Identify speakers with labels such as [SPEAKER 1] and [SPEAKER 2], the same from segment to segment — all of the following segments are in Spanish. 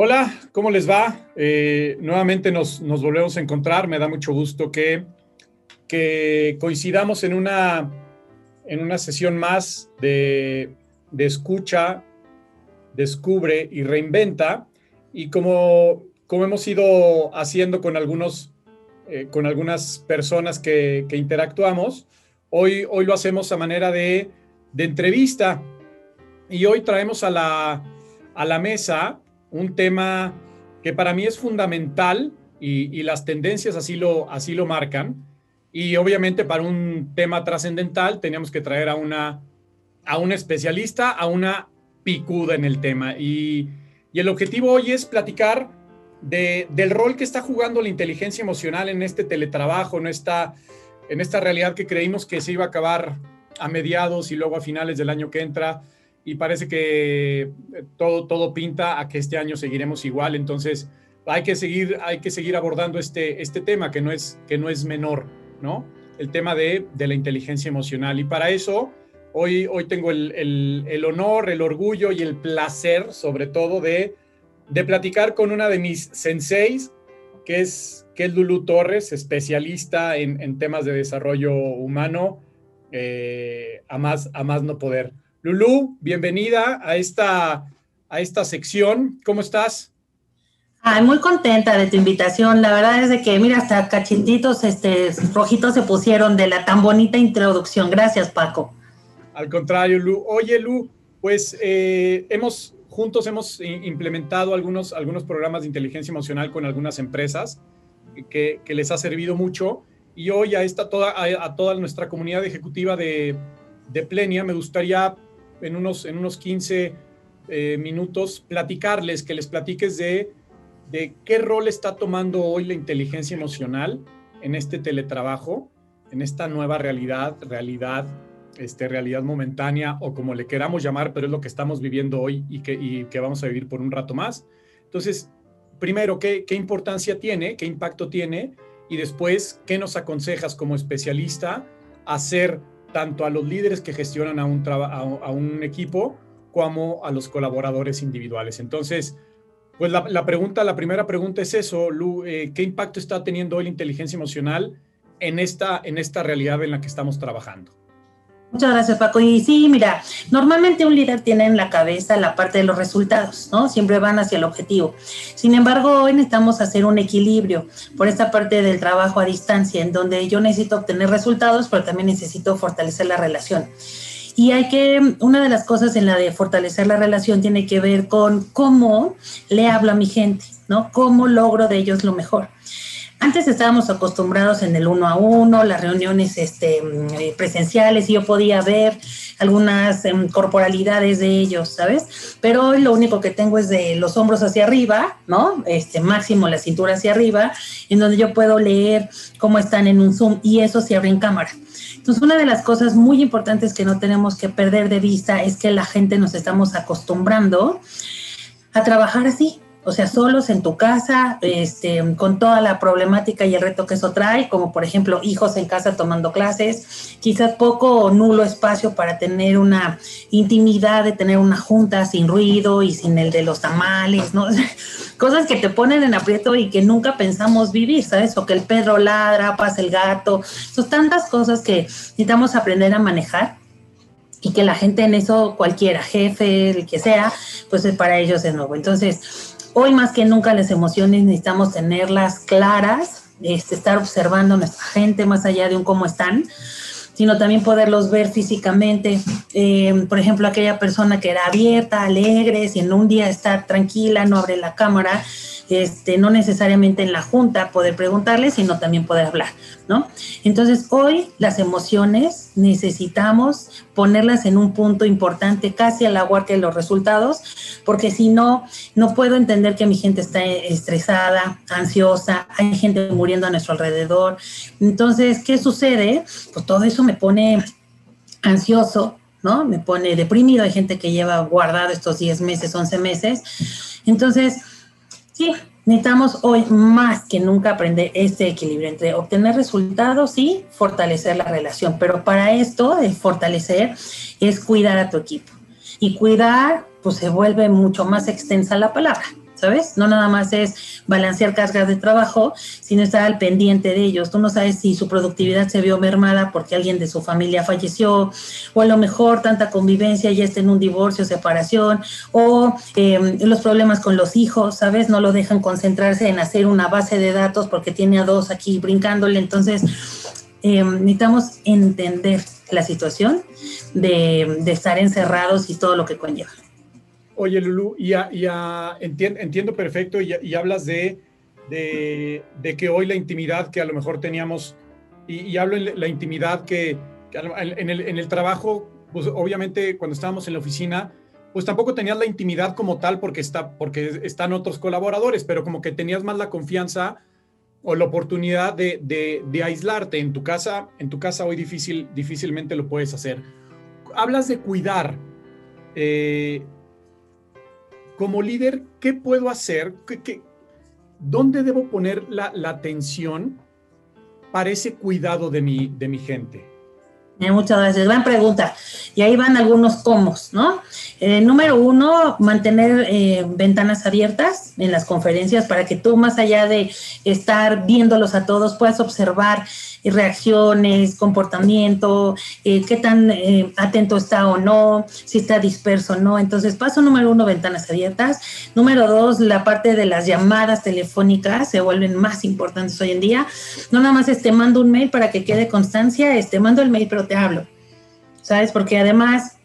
[SPEAKER 1] Hola, ¿cómo les va? Eh, nuevamente nos, volvemos a encontrar. Me da mucho gusto que, que coincidamos en una, en una sesión más de, escucha, descubre y reinventa. Y como, como hemos ido haciendo con, algunos, eh, con algunas personas que, interactuamos, hoy, hoy lo hacemos a manera de, de entrevista. Y hoy traemos a la, a la mesa un tema que para mí es fundamental y, las tendencias así lo, así lo marcan. Y obviamente para un tema trascendental teníamos que traer a una, a un especialista, a una picuda en el tema. Y, el objetivo hoy es platicar de, del rol que está jugando la inteligencia emocional en este teletrabajo, en esta, en esta realidad que creímos que se iba a acabar a mediados y luego a finales del año que entra y parece que eh, todo, todo pinta a que este año seguiremos igual. Entonces, hay que seguir, hay que seguir abordando este, este tema que no, es, que no es menor, ¿no? El tema de, de la inteligencia emocional. Y para eso, hoy, hoy tengo el, el, honor, el orgullo y el placer, sobre todo, de, de platicar con una de mis senseis, que es, que es Lulu Torres, especialista en, en temas de desarrollo humano, eh, a, más, a más no poder. Lulú, bienvenida a esta, a esta sección. ¿Cómo estás?
[SPEAKER 2] Ay, muy contenta de tu invitación. La verdad es de que, mira, hasta cachetitos este, rojitos se pusieron de la tan bonita introducción. Gracias, Paco.
[SPEAKER 1] Al contrario, Lu. Oye, Lu, pues eh, hemos, juntos hemos implementado algunos, algunos programas de inteligencia emocional con algunas empresas que, les ha servido mucho. Y hoy a, esta, toda, a, toda nuestra comunidad ejecutiva de, de Plenia me gustaría en unos, en unos 15 eh, minutos platicarles, que les platiques de, de qué rol está tomando hoy la inteligencia emocional en este teletrabajo, en esta nueva realidad, realidad, este, realidad momentánea o como le queramos llamar, pero es lo que estamos viviendo hoy y que, y que vamos a vivir por un rato más. Entonces, primero, ¿qué, ¿qué importancia tiene? ¿Qué impacto tiene? Y después, ¿qué nos aconsejas como especialista hacer tanto a los líderes que gestionan a un, a, un equipo como a los colaboradores individuales. Entonces, pues la, pregunta, la primera pregunta es eso, Lu, eh, ¿qué impacto está teniendo hoy la inteligencia emocional en esta, en esta realidad en la que estamos trabajando?
[SPEAKER 2] Muchas gracias, Paco. Y sí, mira, normalmente un líder tiene en la cabeza la parte de los resultados, ¿no? Siempre van hacia el objetivo. Sin embargo, hoy necesitamos hacer un equilibrio por esta parte del trabajo a distancia, en donde yo necesito obtener resultados, pero también necesito fortalecer la relación. Y hay que, una de las cosas en la de fortalecer la relación tiene que ver con cómo le hablo a mi gente, ¿no? Cómo logro de ellos lo mejor. Antes estábamos acostumbrados en el uno a uno, las reuniones este, mm, presenciales, y yo podía ver algunas em, corporalidades de ellos, ¿sabes? Pero hoy lo único que tengo es de los hombros hacia arriba, ¿no? Este, máximo la cintura hacia arriba, en donde yo puedo leer cómo están en un Zoom y eso se abre en cámara. Entonces, una de las cosas muy importantes que no tenemos que perder de vista es que la gente nos estamos acostumbrando a trabajar así, o sea, solos en tu casa, este, con toda la problemática y el reto que eso trae, como por ejemplo hijos en casa tomando clases, quizás poco o nulo espacio para tener una intimidad de tener una junta sin ruido y sin el de los tamales, ¿no? Cosas que te ponen en aprieto y que nunca pensamos vivir, ¿sabes? O que el perro ladra, pasa el gato, son tantas cosas que necesitamos aprender a manejar y que la gente en eso, cualquiera, jefe, el que sea, pues para ellos es nuevo. Entonces, Hoy más que nunca las emociones necesitamos tenerlas claras, este, estar observando a nuestra gente más allá de un cómo están, sino también poderlos ver físicamente. Eh, por ejemplo, aquella persona que era abierta, alegre, si en un día está tranquila, no abre la cámara, este, no necesariamente en la junta poder preguntarle, sino también poder hablar, ¿no? Entonces, hoy las emociones necesitamos ponerlas en un punto importante, casi a la guardia de los resultados, porque si no, no puedo entender que mi gente está estresada, ansiosa, hay gente muriendo a nuestro alrededor. Entonces, ¿qué sucede? Pues todo eso me pone ansioso, ¿no? Me pone deprimido, hay gente que lleva guardado estos 10 meses, 11 meses. Entonces, Sí, necesitamos hoy más que nunca aprender este equilibrio entre obtener resultados y fortalecer la relación. Pero para esto, el fortalecer es cuidar a tu equipo. Y cuidar, pues se vuelve mucho más extensa la palabra. ¿Sabes? No nada más es balancear cargas de trabajo, sino estar al pendiente de ellos. Tú no sabes si su productividad se vio mermada porque alguien de su familia falleció, o a lo mejor tanta convivencia ya está en un divorcio, separación, o em, los problemas con los hijos, ¿sabes? No lo dejan concentrarse en hacer una base de datos porque tiene a dos aquí brincándole. Entonces, em, necesitamos entender la situación de, de estar encerrados y todo lo que conlleva.
[SPEAKER 1] Oye, Lulu, y, entiendo, perfecto y, hablas de, de, que hoy la intimidad que a lo mejor teníamos, y, hablo en la intimidad que, en, el, trabajo, pues obviamente cuando estábamos en la oficina, pues tampoco tenías la intimidad como tal porque, está, porque están otros colaboradores, pero como que tenías más la confianza o la oportunidad de, aislarte. En tu casa, en tu casa hoy difícil, difícilmente lo puedes hacer. Hablas de cuidar. Eh, como líder, ¿qué puedo hacer? ¿Qué, dónde debo poner la, atención para ese cuidado de mi, gente?
[SPEAKER 2] Eh, muchas gracias. Gran pregunta. Y ahí van algunos comos, ¿no? Eh, número uno, mantener eh, ventanas abiertas en las conferencias para que tú, más allá de estar viéndolos a todos, puedas observar reacciones, comportamiento, eh, qué tan eh, atento está o no, si está disperso o no. Entonces, paso número uno, ventanas abiertas. Número dos, la parte de las llamadas telefónicas se vuelven más importantes hoy en día. No nada más te mando un mail para que quede constancia, te mando el mail, pero te hablo. ¿Sabes? Porque además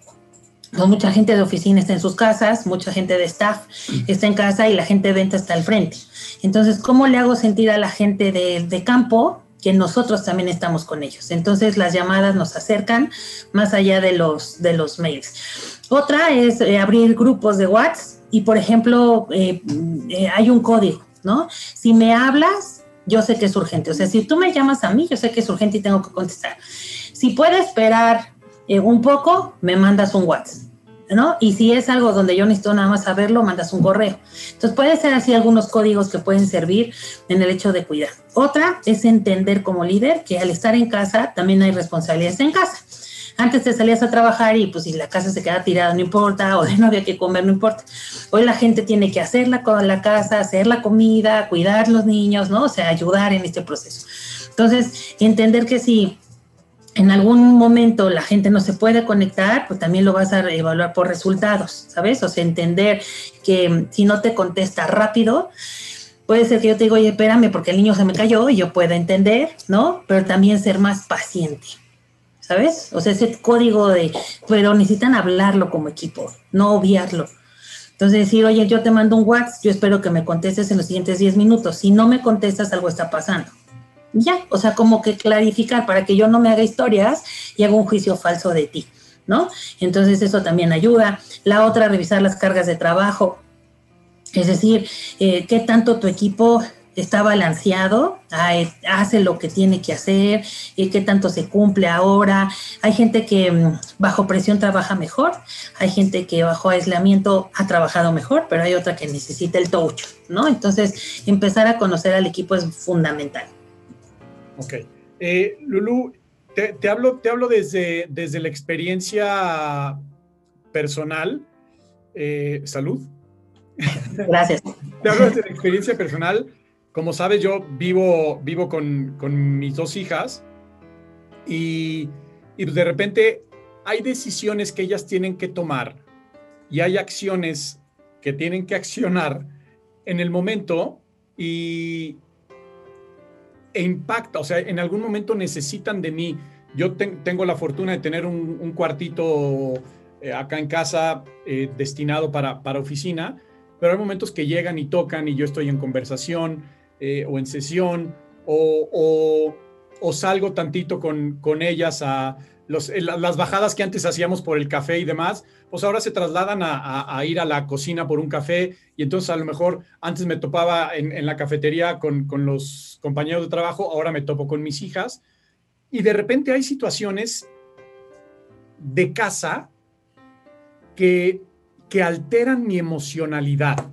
[SPEAKER 2] no, mucha gente de oficina está en sus casas, mucha gente de staff está en casa y la gente de venta está al frente. Entonces, ¿cómo le hago sentir a la gente de campo que nosotros también estamos con ellos. Entonces las llamadas nos acercan más allá de los, de los mails. Otra es eh, abrir grupos de WhatsApp y, por ejemplo, eh, eh, hay un código, ¿no? Si me hablas, yo sé que es urgente. O sea, si tú me llamas a mí, yo sé que es urgente y tengo que contestar. Si puede esperar un poco, me mandas un WhatsApp. ¿No? Y si es algo donde yo necesito nada más saberlo, mandas un correo. Entonces puede ser así algunos códigos que pueden servir en el hecho de cuidar. Otra es entender como líder que al estar en casa también hay responsabilidades en casa. Antes te salías a trabajar y pues si la casa se queda tirada no importa, o no había que comer no importa. Hoy la gente tiene que hacer la, la casa, hacer la comida, cuidar los niños, ¿no? O sea, ayudar en este proceso. Entonces, entender que si en algún momento la gente no se puede conectar, pues también lo vas a evaluar por resultados, ¿sabes? O sea, entender que si no te contesta rápido, puede ser que yo te diga, oye, espérame, porque el niño se me cayó y yo pueda entender, ¿no? Pero también ser más paciente, ¿sabes? O sea, ese código de, pero necesitan hablarlo como equipo, no obviarlo. Entonces decir, oye, yo te mando un WhatsApp, yo espero que me contestes en los siguientes 10 minutos. Si no me contestas, algo está pasando ya, o sea, como que clarificar para que yo no me haga historias y haga un juicio falso de ti, ¿no? Entonces eso también ayuda. La otra, revisar las cargas de trabajo, es decir, eh, qué tanto tu equipo está balanceado, hace lo que tiene que hacer, y qué tanto se cumple ahora. Hay gente que mm, bajo presión trabaja mejor, hay gente que bajo aislamiento ha trabajado mejor, pero hay otra que necesita el touch, ¿no? Entonces, empezar a conocer al equipo es fundamental.
[SPEAKER 1] Ok. Eh, Lulu, te, hablo, te hablo desde, desde la experiencia personal. Eh, salud.
[SPEAKER 2] Gracias.
[SPEAKER 1] te hablo desde la experiencia personal. Como sabes, yo vivo, vivo con, mis dos hijas y, y de repente hay decisiones que ellas tienen que tomar y hay acciones que tienen que accionar en el momento y, e impacta, o sea, en algún momento necesitan de mí. Yo tengo la fortuna de tener un, cuartito eh, acá en casa eh, destinado para, para, oficina, pero hay momentos que llegan y tocan y yo estoy en conversación eh, o en sesión o, o, salgo tantito con, con ellas a las bajadas que antes hacíamos por el café y demás, pues ahora se trasladan a, ir a la cocina por un café. Y entonces a lo mejor antes me topaba en, la cafetería con, los compañeros de trabajo, ahora me topo con mis hijas. Y de repente hay situaciones de casa que, que alteran mi emocionalidad.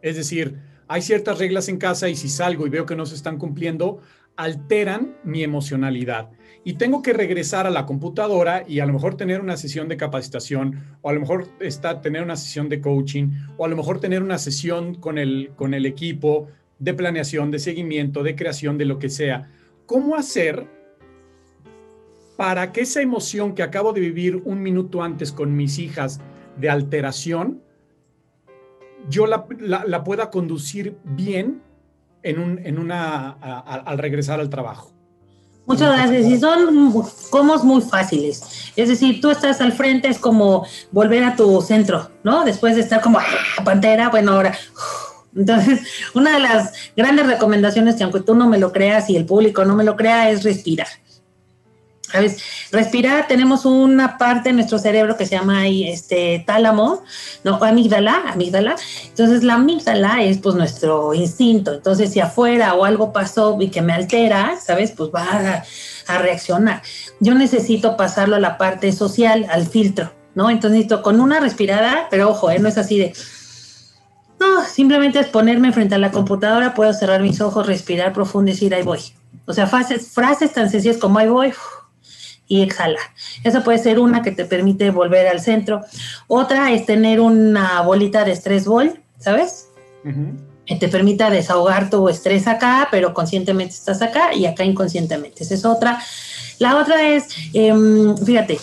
[SPEAKER 1] Es decir, hay ciertas reglas en casa y si salgo y veo que no se están cumpliendo, alteran mi emocionalidad y tengo que regresar a la computadora y a lo mejor tener una sesión de capacitación o a lo mejor está, tener una sesión de coaching o a lo mejor tener una sesión con el, con el equipo de planeación, de seguimiento, de creación, de lo que sea. ¿Cómo hacer para que esa emoción que acabo de vivir un minuto antes con mis hijas de alteración, yo la, pueda conducir bien en, un, en una, al regresar al trabajo?
[SPEAKER 2] Muchas gracias. Y son comos muy fáciles. Es decir, tú estás al frente, es como volver a tu centro, ¿no? Después de estar como ah, pantera, bueno, ahora. Entonces, una de las grandes recomendaciones que aunque tú no me lo creas y el público no me lo crea es respirar. ¿Sabes? Respirar, tenemos una parte de nuestro cerebro que se llama este tálamo, no, amígdala, amígdala. Entonces la amígdala es pues nuestro instinto. Entonces si afuera o algo pasó y que me altera, ¿sabes? Pues va a, a reaccionar. Yo necesito pasarlo a la parte social, al filtro, ¿no? Entonces necesito con una respirada, pero ojo, ¿eh? no es así de... No, simplemente es ponerme frente a la computadora, puedo cerrar mis ojos, respirar profundo y decir, ahí voy. O sea, frases, frases tan sencillas como ahí voy, y exhala. Esa puede ser una que te permite volver al centro. Otra es tener una bolita de estrés ball, ¿sabes? Que te permita desahogar tu estrés acá, pero conscientemente estás acá y acá inconscientemente. Esa es otra. La otra es, em, fíjate,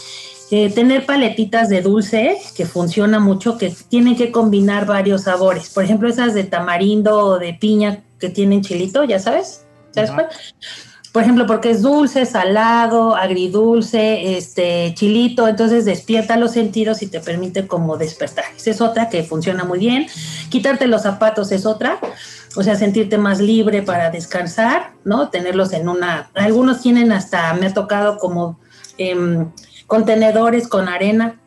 [SPEAKER 2] eh, tener paletitas de dulce que funciona mucho, que tienen que combinar varios sabores. Por ejemplo, esas de tamarindo o de piña que tienen chilito, ya sabes. ¿Sabes cuál? Por ejemplo, porque es dulce, salado, agridulce, este, chilito, entonces despierta los sentidos y te permite como despertar. Esa es otra que funciona muy bien. Quitarte los zapatos es otra, o sea, sentirte más libre para descansar, ¿no? Tenerlos en una, algunos tienen hasta, me ha tocado como em, contenedores con arena,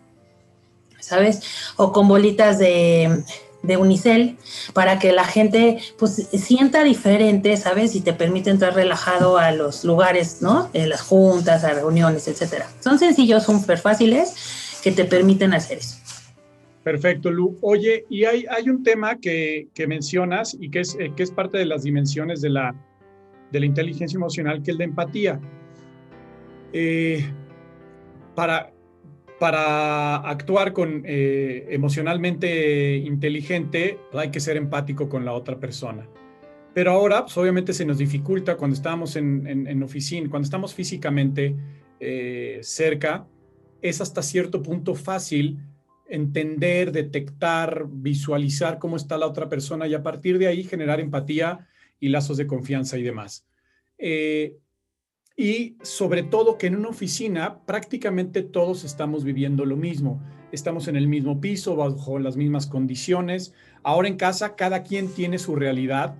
[SPEAKER 2] ¿sabes? O con bolitas de de Unicel para que la gente pues sienta diferente, ¿sabes? Y te permite entrar relajado a los lugares, ¿no? En las juntas, a reuniones, etcétera. Son sencillos, son súper fáciles que te permiten hacer eso.
[SPEAKER 1] Perfecto, Lu. Oye, y hay, hay un tema que, mencionas y que es, eh, que es parte de las dimensiones de la, de la inteligencia emocional, que es la empatía. Eh, para, para actuar con eh, emocionalmente inteligente, hay que ser empático con la otra persona. Pero ahora, pues, obviamente se nos dificulta cuando estamos en, oficina, cuando estamos físicamente eh, cerca, es hasta cierto punto fácil entender, detectar, visualizar cómo está la otra persona y a partir de ahí generar empatía y lazos de confianza y demás. Eh, y sobre todo que en una oficina prácticamente todos estamos viviendo lo mismo. Estamos en el mismo piso, bajo las mismas condiciones. Ahora en casa cada quien tiene su realidad,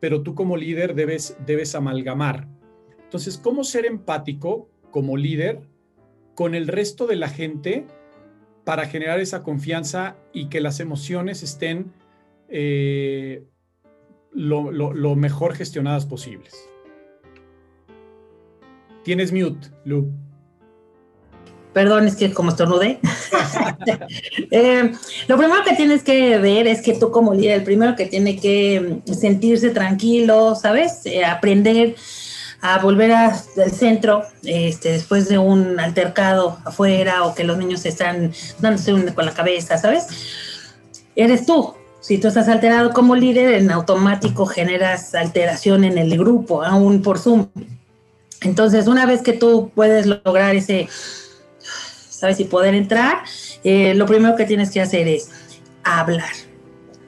[SPEAKER 1] pero tú como líder debes, debes amalgamar. Entonces, ¿cómo ser empático como líder con el resto de la gente para generar esa confianza y que las emociones estén eh, lo mejor gestionadas posibles? Tienes mute, Lu.
[SPEAKER 2] Perdón, es que como estornudé. eh, lo primero que tienes que ver es que tú como líder, el primero que tiene que sentirse tranquilo, ¿sabes? Eh, aprender a volver al centro este, después de un altercado afuera o que los niños están dándose con la cabeza, ¿sabes? Eres tú. Si tú estás alterado como líder, en automático generas alteración en el grupo, aún por Zoom. Entonces, una vez que tú puedes lograr ese, ¿sabes? Y poder entrar, eh, lo primero que tienes que hacer es hablar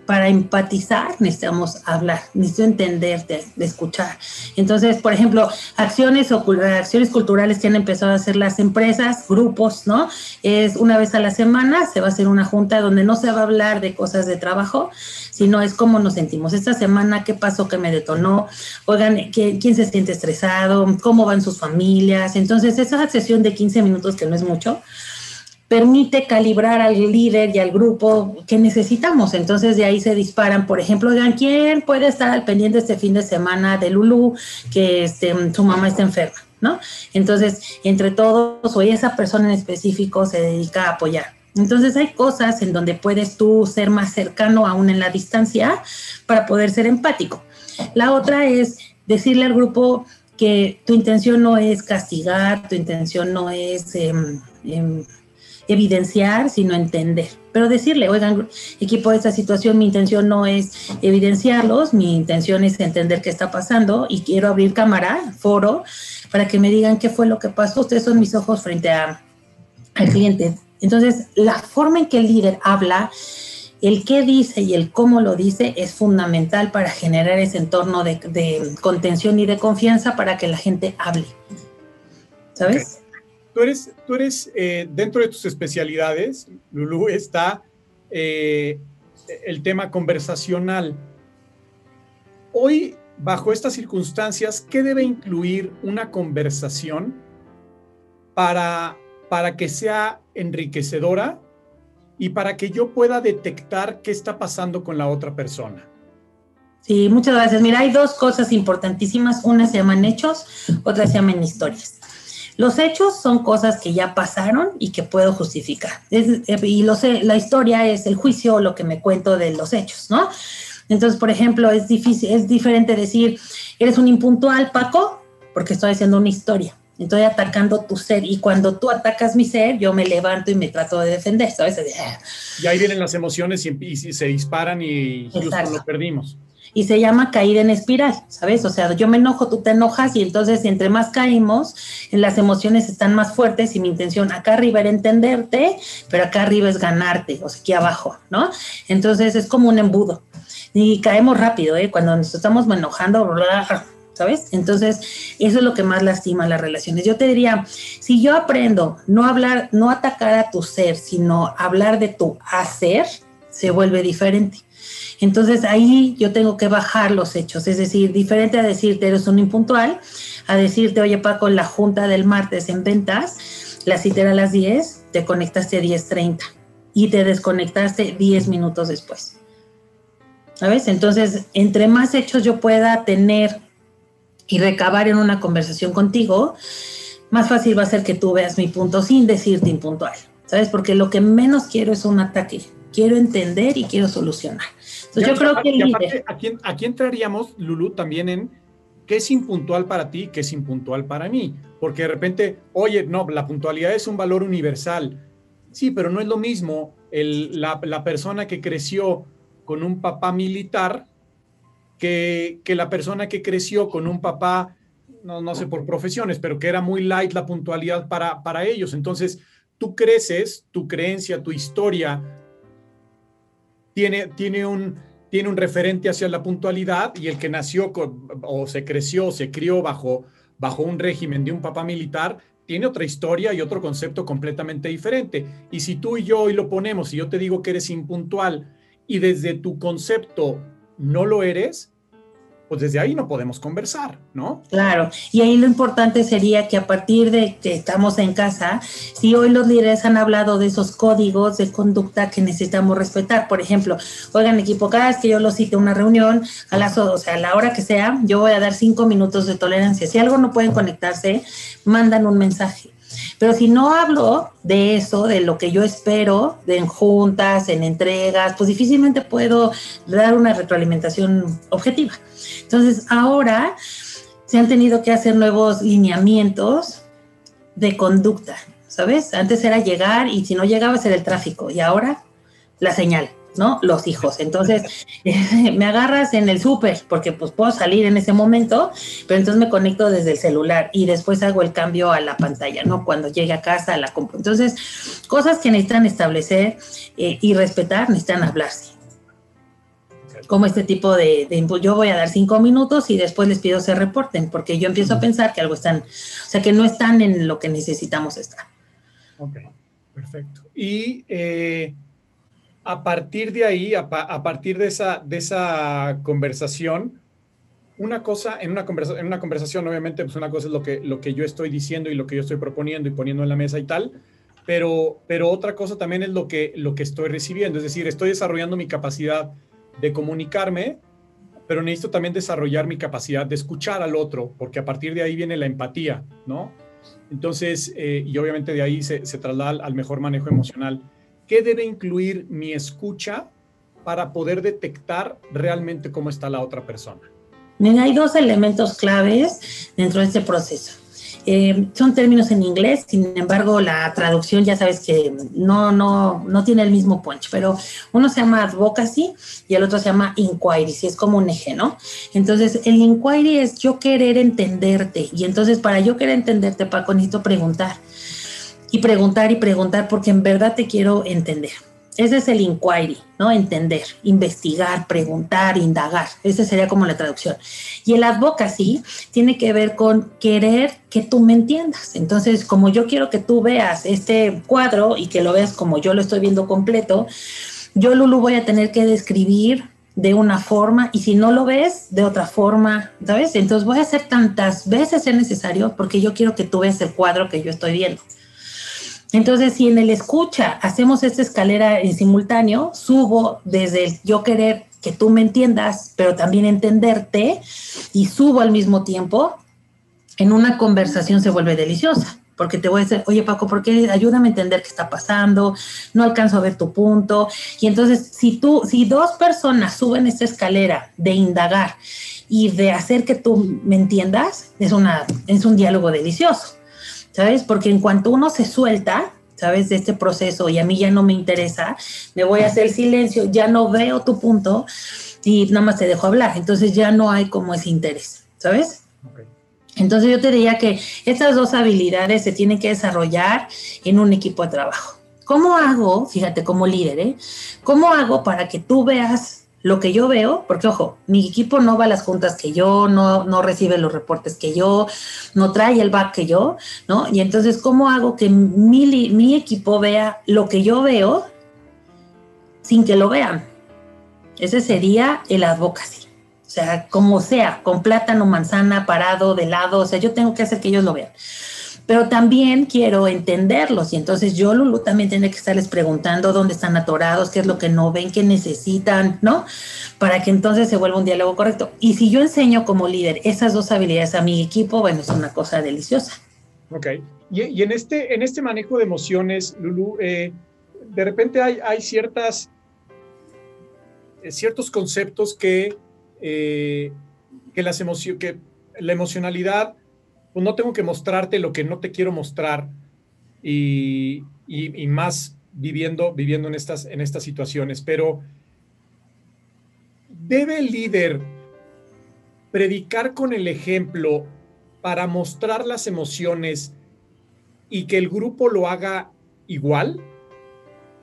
[SPEAKER 2] para empatizar necesitamos hablar, necesito entenderte, de escuchar. Entonces, por ejemplo, acciones o acciones culturales que han empezado a hacer las empresas, grupos, ¿no? Es una vez a la semana se va a hacer una junta donde no se va a hablar de cosas de trabajo, sino es cómo nos sentimos. Esta semana, ¿qué pasó que me detonó? Oigan, ¿quién se siente estresado? ¿Cómo van sus familias? Entonces, esa sesión de 15 minutos, que no es mucho, permite calibrar al líder y al grupo que necesitamos. Entonces de ahí se disparan, por ejemplo, digan, ¿quién puede estar al pendiente este fin de semana de Lulu que este, su mamá está enferma? ¿No? Entonces, entre todos o esa persona en específico se dedica a apoyar. Entonces hay cosas en donde puedes tú ser más cercano aún en la distancia para poder ser empático. La otra es decirle al grupo, que tu intención no es castigar, tu intención no es em, em, evidenciar, sino entender. Pero decirle, oigan, equipo, esta situación, mi intención no es evidenciarlos, mi intención es entender qué está pasando y quiero abrir cámara, foro, para que me digan qué fue lo que pasó. Ustedes son mis ojos frente a, al cliente. Entonces, la forma en que el líder habla, el qué dice y el cómo lo dice es fundamental para generar ese entorno de, contención y de confianza para que la gente hable. ¿Sabes?
[SPEAKER 1] Tú eres, tú eres eh, dentro de tus especialidades, Lulu, está eh, el tema conversacional. Hoy, bajo estas circunstancias, ¿qué debe incluir una conversación para, para que sea enriquecedora y para que yo pueda detectar qué está pasando con la otra persona.
[SPEAKER 2] Sí, muchas gracias. Mira, hay dos cosas importantísimas. Una se llaman hechos, otra se llaman historias. Los hechos son cosas que ya pasaron y que puedo justificar. y lo sé, la historia es el juicio o lo que me cuento de los hechos, ¿no? Entonces, por ejemplo, es difícil, es diferente decir, eres un impuntual, Paco, porque estoy haciendo una historia estoy atacando tu ser y cuando tú atacas mi ser, yo me levanto y me trato de defender, ¿sabes?
[SPEAKER 1] Ah". Y ahí vienen las emociones y, se disparan y justo lo perdimos.
[SPEAKER 2] Y se llama caer en espiral, ¿sabes? O sea, yo me enojo, tú te enojas y entonces entre más caímos, las emociones están más fuertes y mi intención acá arriba era entenderte, pero acá arriba es ganarte, o sea, aquí abajo, ¿no? Entonces es como un embudo. Y caemos rápido, ¿eh? Cuando nos estamos enojando, ¿sabes? Entonces, eso es lo que más lastima las relaciones. Yo te diría, si yo aprendo no hablar, no atacar a tu ser, sino hablar de tu hacer, se vuelve diferente. Entonces ahí yo tengo que bajar los hechos, es decir, diferente a decirte eres un impuntual, a decirte, oye Paco, la junta del martes en ventas, la cita era a las 10, te conectaste a 10.30 y te desconectaste 10 minutos después. ¿Sabes? Entonces, entre más hechos yo pueda tener y recabar en una conversación contigo, más fácil va a ser que tú veas mi punto sin decirte impuntual, ¿sabes? Porque lo que menos quiero es un ataque, quiero entender y quiero solucionar. Entonces yo creo que...
[SPEAKER 1] aquí, aquí entraríamos, Lulu, también en qué es impuntual para ti, qué es impuntual para mí, porque de repente, oye, no, la puntualidad es un valor universal. Sí, pero no es lo mismo el, la, la persona que creció con un papá militar que, la persona que creció con un papá, no, no sé por profesiones, pero que era muy light la puntualidad para, para ellos. Entonces, tú creces, tu creencia, tu historia tiene, tiene, un, tiene un referente hacia la puntualidad y el que nació o se creció, o se crió bajo, bajo un régimen de un papá militar, tiene otra historia y otro concepto completamente diferente. Y si tú y yo hoy lo ponemos y yo te digo que eres impuntual y desde tu concepto no lo eres, pues desde ahí no podemos conversar, ¿no?
[SPEAKER 2] Claro, y ahí lo importante sería que a partir de que estamos en casa, si hoy los líderes han hablado de esos códigos de conducta que necesitamos respetar, por ejemplo, oigan equipo, cada vez que yo los cite a una reunión, a las, o sea, a la hora que sea, yo voy a dar cinco minutos de tolerancia. Si algo no pueden conectarse, mandan un mensaje. Pero si no hablo de eso, de lo que yo espero, de en juntas, en entregas, pues difícilmente puedo dar una retroalimentación objetiva. Entonces, ahora se han tenido que hacer nuevos lineamientos de conducta, ¿sabes? Antes era llegar y si no llegaba era el tráfico y ahora la señal. ¿No? Los hijos. Entonces, me agarras en el súper, porque pues puedo salir en ese momento, pero entonces me conecto desde el celular y después hago el cambio a la pantalla, ¿no? Cuando llegue a casa, la compro. Entonces, cosas que necesitan establecer eh, y respetar, necesitan hablarse. Como este tipo de, de, yo voy a dar cinco minutos y después les pido se reporten, porque yo empiezo a pensar que algo están, o sea, que no están en lo que necesitamos estar.
[SPEAKER 1] Ok, perfecto. Y eh, a partir de ahí, a, partir de esa, conversación, una cosa, en una, conversación, obviamente, pues una cosa es lo que, yo estoy diciendo y lo que yo estoy proponiendo y poniendo en la mesa y tal, pero, pero otra cosa también es lo que, lo que estoy recibiendo, es decir, estoy desarrollando mi capacidad de comunicarme, pero necesito también desarrollar mi capacidad de escuchar al otro, porque a partir de ahí viene la empatía, ¿no? Entonces, eh, y obviamente de ahí se, se traslada al mejor manejo emocional. ¿Qué debe incluir mi escucha para poder detectar realmente cómo está la otra persona?
[SPEAKER 2] hay dos elementos claves dentro de este proceso. Eh, son términos en inglés, sin embargo la traducción ya sabes que no, no, no tiene el mismo punch, pero uno se llama advocacy y el otro se llama inquiry, si es como un eje, ¿no? Entonces el inquiry es yo querer entenderte y entonces para yo querer entenderte, Paco, necesito preguntar y preguntar y preguntar porque en verdad te quiero entender. Ese es el inquiry, ¿no? Entender, investigar, preguntar, indagar. Esa sería como la traducción. Y el advocacy tiene que ver con querer que tú me entiendas. Entonces, como yo quiero que tú veas este cuadro y que lo veas como yo lo estoy viendo completo, yo, Lulu, voy a tener que describir de una forma y si no lo ves, de otra forma, ¿sabes? Entonces voy a hacer tantas veces es necesario porque yo quiero que tú veas el cuadro que yo estoy viendo. Entonces, si en el escucha hacemos esta escalera en simultáneo, subo desde el yo querer que tú me entiendas, pero también entenderte, y subo al mismo tiempo, en una conversación se vuelve deliciosa, porque te voy a decir, oye Paco, ¿por qué? Ayúdame a entender qué está pasando, no alcanzo a ver tu punto. Y entonces, si tú, si dos personas suben esta escalera de indagar y de hacer que tú me entiendas, es, una, es un diálogo delicioso. ¿Sabes? Porque en cuanto uno se suelta, ¿sabes? De este proceso y a mí ya no me interesa, me voy a hacer silencio, ya no veo tu punto y nada más te dejo hablar. Entonces ya no hay como ese interés, ¿sabes? Entonces yo te diría que estas dos habilidades se tienen que desarrollar en un equipo de trabajo. ¿Cómo hago, fíjate, como líder, ¿eh? ¿Cómo hago para que tú veas lo que yo veo, porque ojo, mi equipo no va a las juntas que yo, no, no recibe los reportes que yo, no trae el back que yo, ¿no? Y entonces, ¿cómo hago que mi, mi equipo vea lo que yo veo sin que lo vean? Ese sería el advocacy. O sea, como sea, con plátano, manzana, parado, de lado, o sea, yo tengo que hacer que ellos lo vean pero también quiero entenderlos y entonces yo, Lulu, también tiene que estarles preguntando dónde están atorados, qué es lo que no ven, qué necesitan, ¿no? Para que entonces se vuelva un diálogo correcto. Y si yo enseño como líder esas dos habilidades a mi equipo, bueno, es una cosa deliciosa.
[SPEAKER 1] Ok. Y, en, este, en este manejo de emociones, Lulu, eh, de repente hay, hay ciertas, eh, ciertos conceptos que, eh, que, las que la emocionalidad pues no tengo que mostrarte lo que no te quiero mostrar y, más viviendo, viviendo en, estas, en estas situaciones. Pero ¿debe el líder predicar con el ejemplo para mostrar las emociones y que el grupo lo haga igual?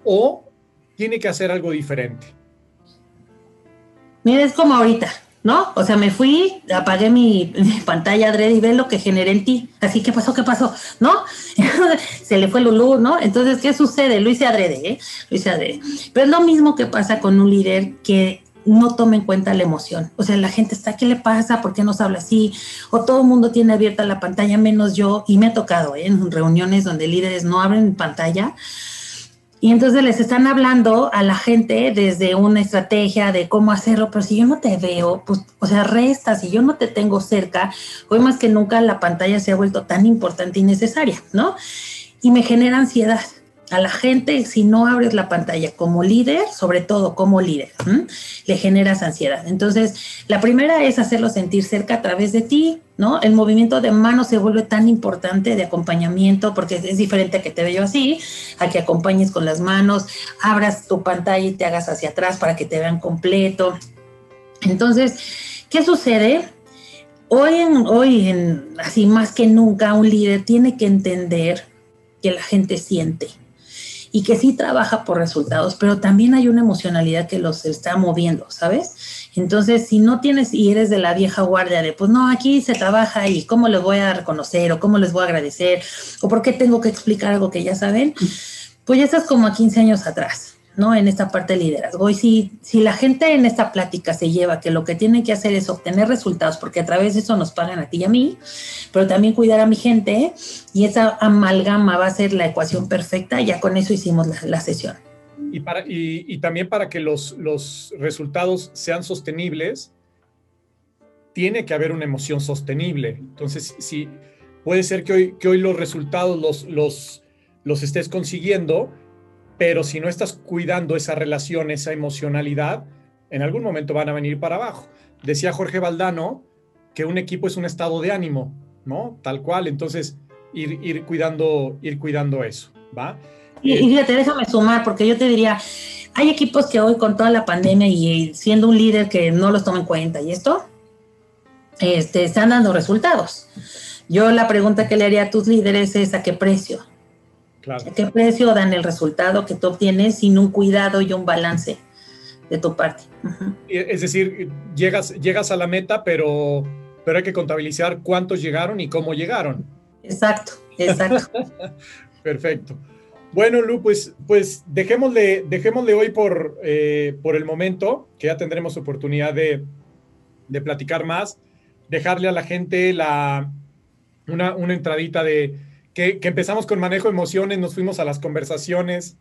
[SPEAKER 1] ¿O tiene que hacer algo diferente?
[SPEAKER 2] Mira, es como ahorita. ¿No? O sea, me fui, apagué mi, pantalla adrede y ve lo que generé en ti. Así, ¿qué pasó? ¿Qué pasó? ¿No? Se le fue Lulú, ¿no? Entonces, ¿qué sucede? Lo hice adrede, ¿eh? Lo hice adrede. Pero es lo mismo que pasa con un líder que no toma en cuenta la emoción. O sea, la gente está, ¿qué le pasa? ¿Por qué nos habla así? O todo el mundo tiene abierta la pantalla, menos yo. Y me ha tocado, ¿eh? En reuniones donde líderes no abren pantalla y entonces les están hablando a la gente desde una estrategia de cómo hacerlo, pero si yo no te veo, pues, o sea, resta, si yo no te tengo cerca, hoy más que nunca la pantalla se ha vuelto tan importante y necesaria, ¿no? Y me genera ansiedad a la gente, si no abres la pantalla como líder, sobre todo como líder, le generas ansiedad. Entonces, la primera es hacerlo sentir cerca a través de ti, ¿no? El movimiento de manos se vuelve tan importante de acompañamiento porque es diferente a que te veo así, a que acompañes con las manos, abras tu pantalla y te hagas hacia atrás para que te vean completo. Entonces, ¿qué sucede? Hoy en, hoy en, así más que nunca, un líder tiene que entender que la gente siente, y que sí trabaja por resultados, pero también hay una emocionalidad que los está moviendo, ¿sabes? Entonces, si no tienes y eres de la vieja guardia de, pues no, aquí se trabaja y cómo les voy a reconocer o cómo les voy a agradecer o por qué tengo que explicar algo que ya saben, pues ya estás como a 15 años atrás. ¿No? En esta parte de liderazgo. Y si, si la gente en esta plática se lleva que lo que tienen que hacer es obtener resultados, porque a través de eso nos pagan a ti y a mí, pero también cuidar a mi gente, y esa amalgama va a ser la ecuación perfecta, ya con eso hicimos la, sesión.
[SPEAKER 1] Y, para, y, también para que los, los resultados sean sostenibles, tiene que haber una emoción sostenible. Entonces, si puede ser que hoy, que hoy los resultados los, los, los estés consiguiendo, pero si no estás cuidando esa relación, esa emocionalidad, en algún momento van a venir para abajo. decía Jorge Valdano que un equipo es un estado de ánimo, ¿no? Tal cual, entonces ir, ir cuidando, ir cuidando eso, ¿va?
[SPEAKER 2] Y, y fíjate, déjame sumar, porque yo te diría, hay equipos que hoy con toda la pandemia y siendo un líder que no los toma en cuenta y esto, este, están dando resultados. Yo la pregunta que le haría a tus líderes es a qué precio. Claro. ¿A qué precio dan el resultado que tú obtienes sin un cuidado y un balance de tu parte?
[SPEAKER 1] Es decir, llegas, llegas a la meta, pero, pero hay que contabilizar cuántos llegaron y cómo llegaron.
[SPEAKER 2] Exacto, exacto.
[SPEAKER 1] Perfecto. Bueno, Lu, pues, pues dejémosle, dejémosle hoy por, eh, por el momento, que ya tendremos oportunidad de, de platicar más, dejarle a la gente la, una, una entradita de que, empezamos con manejo de emociones, nos fuimos a las conversaciones,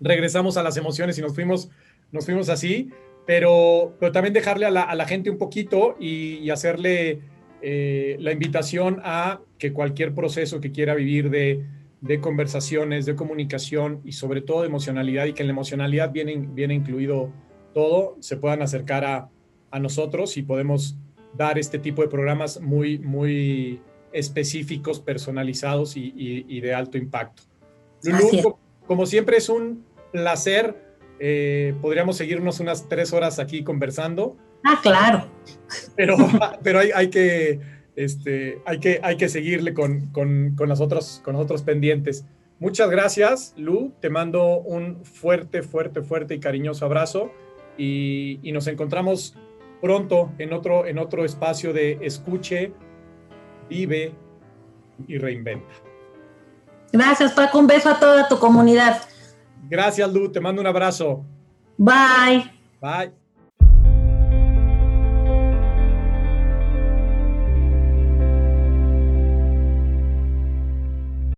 [SPEAKER 1] regresamos a las emociones y nos fuimos, nos fuimos así, pero, pero también dejarle a la, gente un poquito y, y hacerle eh, la invitación a que cualquier proceso que quiera vivir de, de, conversaciones, de comunicación y sobre todo de emocionalidad, y que en la emocionalidad viene, viene incluido todo, se puedan acercar a, a nosotros y podemos dar este tipo de programas muy, muy específicos, personalizados y, y, y de alto impacto. Lulú, como siempre es un placer. Eh, podríamos seguirnos unas tres horas aquí conversando.
[SPEAKER 2] Ah, claro.
[SPEAKER 1] Pero, pero hay, hay, que, este, hay, que, hay que seguirle con, con, con, los otros, con los otros pendientes. Muchas gracias, Lu. Te mando un fuerte, fuerte, fuerte y cariñoso abrazo. Y, y nos encontramos pronto en otro, en otro espacio de escuche, vive y reinventa.
[SPEAKER 2] Gracias, Paco. Un beso a toda tu comunidad.
[SPEAKER 1] Gracias, Lu. Te mando un abrazo.
[SPEAKER 2] Bye.
[SPEAKER 1] Bye.